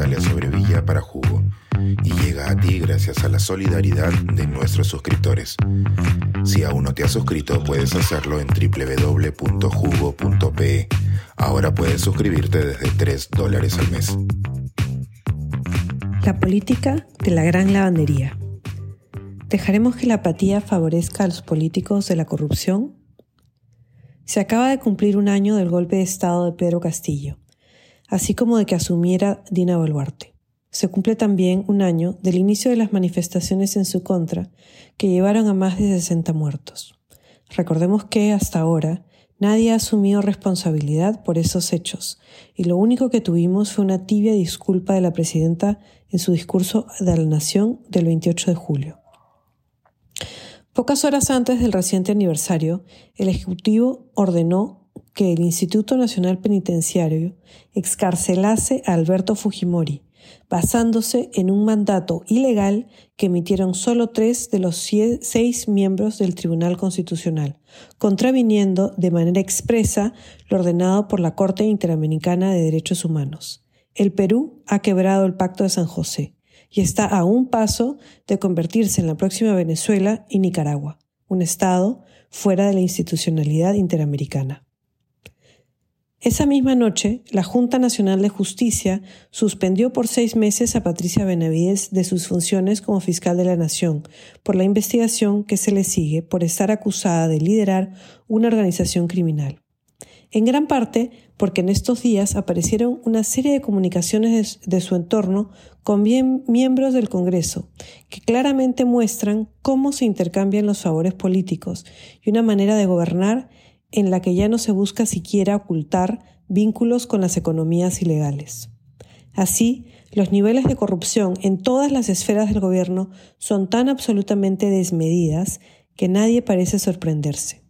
Natalia Sobrevilla para Jugo y llega a ti gracias a la solidaridad de nuestros suscriptores. Si aún no te has suscrito, puedes hacerlo en www.jugo.pe. Ahora puedes suscribirte desde 3 dólares al mes. La política de la gran lavandería. ¿Dejaremos que la apatía favorezca a los políticos de la corrupción? Se acaba de cumplir un año del golpe de Estado de Pedro Castillo, así como de que asumiera Dina Boluarte. Se cumple también un año del inicio de las manifestaciones en su contra, que llevaron a más de 60 muertos. Recordemos que, hasta ahora, nadie ha asumido responsabilidad por esos hechos, y lo único que tuvimos fue una tibia disculpa de la presidenta en su discurso de la Nación del 28 de julio. Pocas horas antes del reciente aniversario, el Ejecutivo ordenó que el Instituto Nacional Penitenciario excarcelase a Alberto Fujimori, basándose en un mandato ilegal que emitieron solo tres de los seis miembros del Tribunal Constitucional, contraviniendo de manera expresa lo ordenado por la Corte Interamericana de Derechos Humanos. El Perú ha quebrado el Pacto de San José y está a un paso de convertirse en la próxima Venezuela y Nicaragua, un Estado fuera de la institucionalidad interamericana. Esa misma noche, la Junta Nacional de Justicia suspendió por seis meses a Patricia Benavides de sus funciones como fiscal de la Nación por la investigación que se le sigue por estar acusada de liderar una organización criminal. En gran parte porque en estos días aparecieron una serie de comunicaciones de, su entorno con miembros del Congreso que claramente muestran cómo se intercambian los favores políticos y una manera de gobernar en la que ya no se busca siquiera ocultar vínculos con las economías ilegales. Así, los niveles de corrupción en todas las esferas del gobierno son tan absolutamente desmedidas que nadie parece sorprenderse.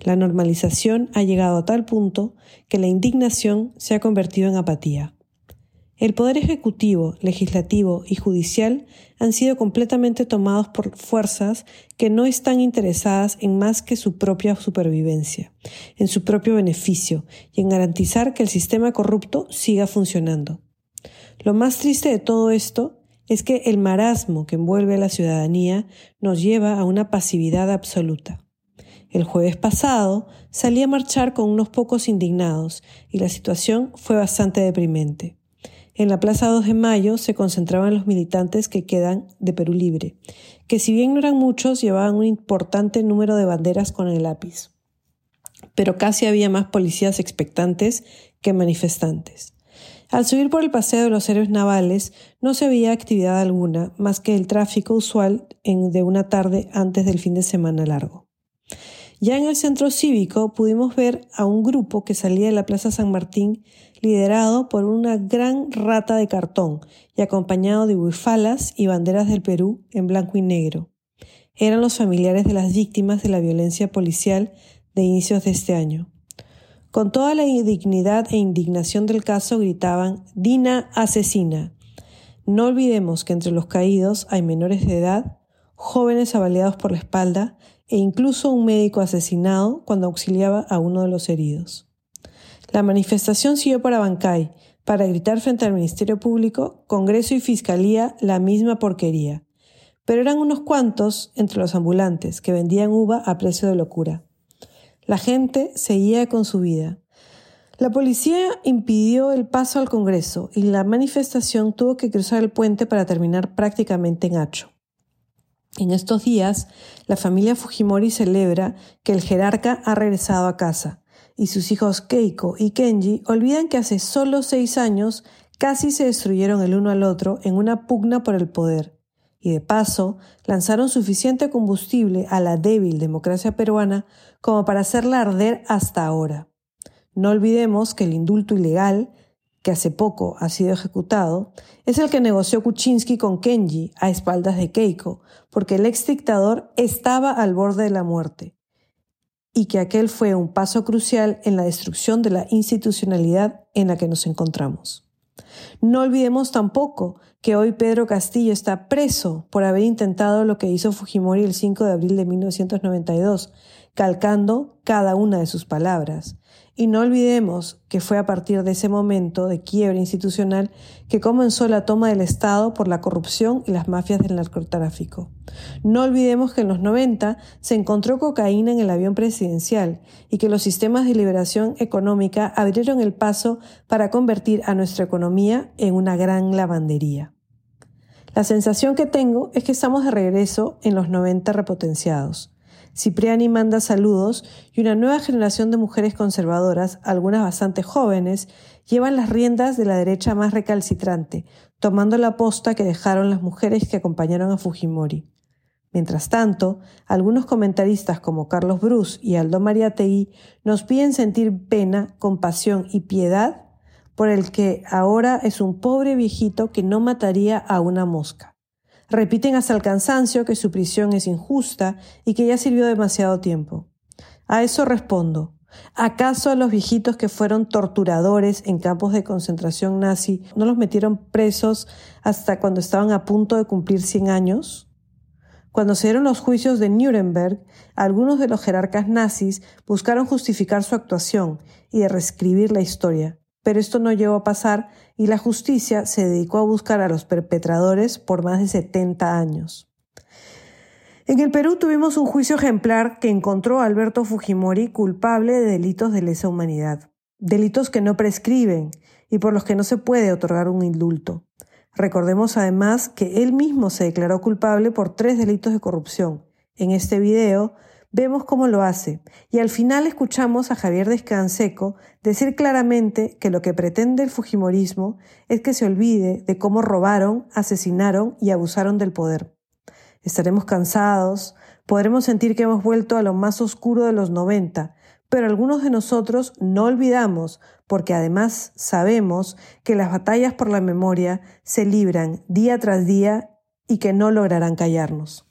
La normalización ha llegado a tal punto que la indignación se ha convertido en apatía. El poder ejecutivo, legislativo y judicial han sido completamente tomados por fuerzas que no están interesadas en más que su propia supervivencia, en su propio beneficio y en garantizar que el sistema corrupto siga funcionando. Lo más triste de todo esto es que el marasmo que envuelve a la ciudadanía nos lleva a una pasividad absoluta. El jueves pasado salí a marchar con unos pocos indignados y la situación fue bastante deprimente. En la Plaza 2 de Mayo se concentraban los militantes que quedan de Perú Libre, que si bien no eran muchos, llevaban un importante número de banderas con el lápiz. Pero casi había más policías expectantes que manifestantes. Al subir por el paseo de los héroes navales no se veía actividad alguna más que el tráfico usual de una tarde antes del fin de semana largo. Ya en el centro cívico pudimos ver a un grupo que salía de la Plaza San Martín liderado por una gran rata de cartón y acompañado de bufalas y banderas del Perú en blanco y negro. Eran los familiares de las víctimas de la violencia policial de inicios de este año. Con toda la indignidad e indignación del caso gritaban Dina asesina. No olvidemos que entre los caídos hay menores de edad, jóvenes avaliados por la espalda e incluso un médico asesinado cuando auxiliaba a uno de los heridos. La manifestación siguió para Bancay, para gritar frente al Ministerio Público, Congreso y Fiscalía la misma porquería. Pero eran unos cuantos entre los ambulantes que vendían uva a precio de locura. La gente seguía con su vida. La policía impidió el paso al Congreso y la manifestación tuvo que cruzar el puente para terminar prácticamente en hacho. En estos días, la familia Fujimori celebra que el jerarca ha regresado a casa y sus hijos Keiko y Kenji olvidan que hace solo seis años casi se destruyeron el uno al otro en una pugna por el poder y de paso lanzaron suficiente combustible a la débil democracia peruana como para hacerla arder hasta ahora. No olvidemos que el indulto ilegal que hace poco ha sido ejecutado, es el que negoció Kuczynski con Kenji a espaldas de Keiko, porque el ex dictador estaba al borde de la muerte, y que aquel fue un paso crucial en la destrucción de la institucionalidad en la que nos encontramos. No olvidemos tampoco que hoy Pedro Castillo está preso por haber intentado lo que hizo Fujimori el 5 de abril de 1992, calcando cada una de sus palabras. Y no olvidemos que fue a partir de ese momento de quiebre institucional que comenzó la toma del Estado por la corrupción y las mafias del narcotráfico. No olvidemos que en los 90 se encontró cocaína en el avión presidencial y que los sistemas de liberación económica abrieron el paso para convertir a nuestra economía en una gran lavandería. La sensación que tengo es que estamos de regreso en los 90 repotenciados Cipriani manda saludos y una nueva generación de mujeres conservadoras, algunas bastante jóvenes, llevan las riendas de la derecha más recalcitrante, tomando la posta que dejaron las mujeres que acompañaron a Fujimori. Mientras tanto, algunos comentaristas como Carlos Bruce y Aldo Mariategui nos piden sentir pena, compasión y piedad por el que ahora es un pobre viejito que no mataría a una mosca. Repiten hasta el cansancio que su prisión es injusta y que ya sirvió demasiado tiempo. A eso respondo. ¿Acaso a los viejitos que fueron torturadores en campos de concentración nazi no los metieron presos hasta cuando estaban a punto de cumplir 100 años? Cuando se dieron los juicios de Nuremberg, algunos de los jerarcas nazis buscaron justificar su actuación y de reescribir la historia pero esto no llegó a pasar y la justicia se dedicó a buscar a los perpetradores por más de 70 años. En el Perú tuvimos un juicio ejemplar que encontró a Alberto Fujimori culpable de delitos de lesa humanidad, delitos que no prescriben y por los que no se puede otorgar un indulto. Recordemos además que él mismo se declaró culpable por tres delitos de corrupción. En este video Vemos cómo lo hace y al final escuchamos a Javier Descanseco decir claramente que lo que pretende el Fujimorismo es que se olvide de cómo robaron, asesinaron y abusaron del poder. Estaremos cansados, podremos sentir que hemos vuelto a lo más oscuro de los 90, pero algunos de nosotros no olvidamos porque además sabemos que las batallas por la memoria se libran día tras día y que no lograrán callarnos.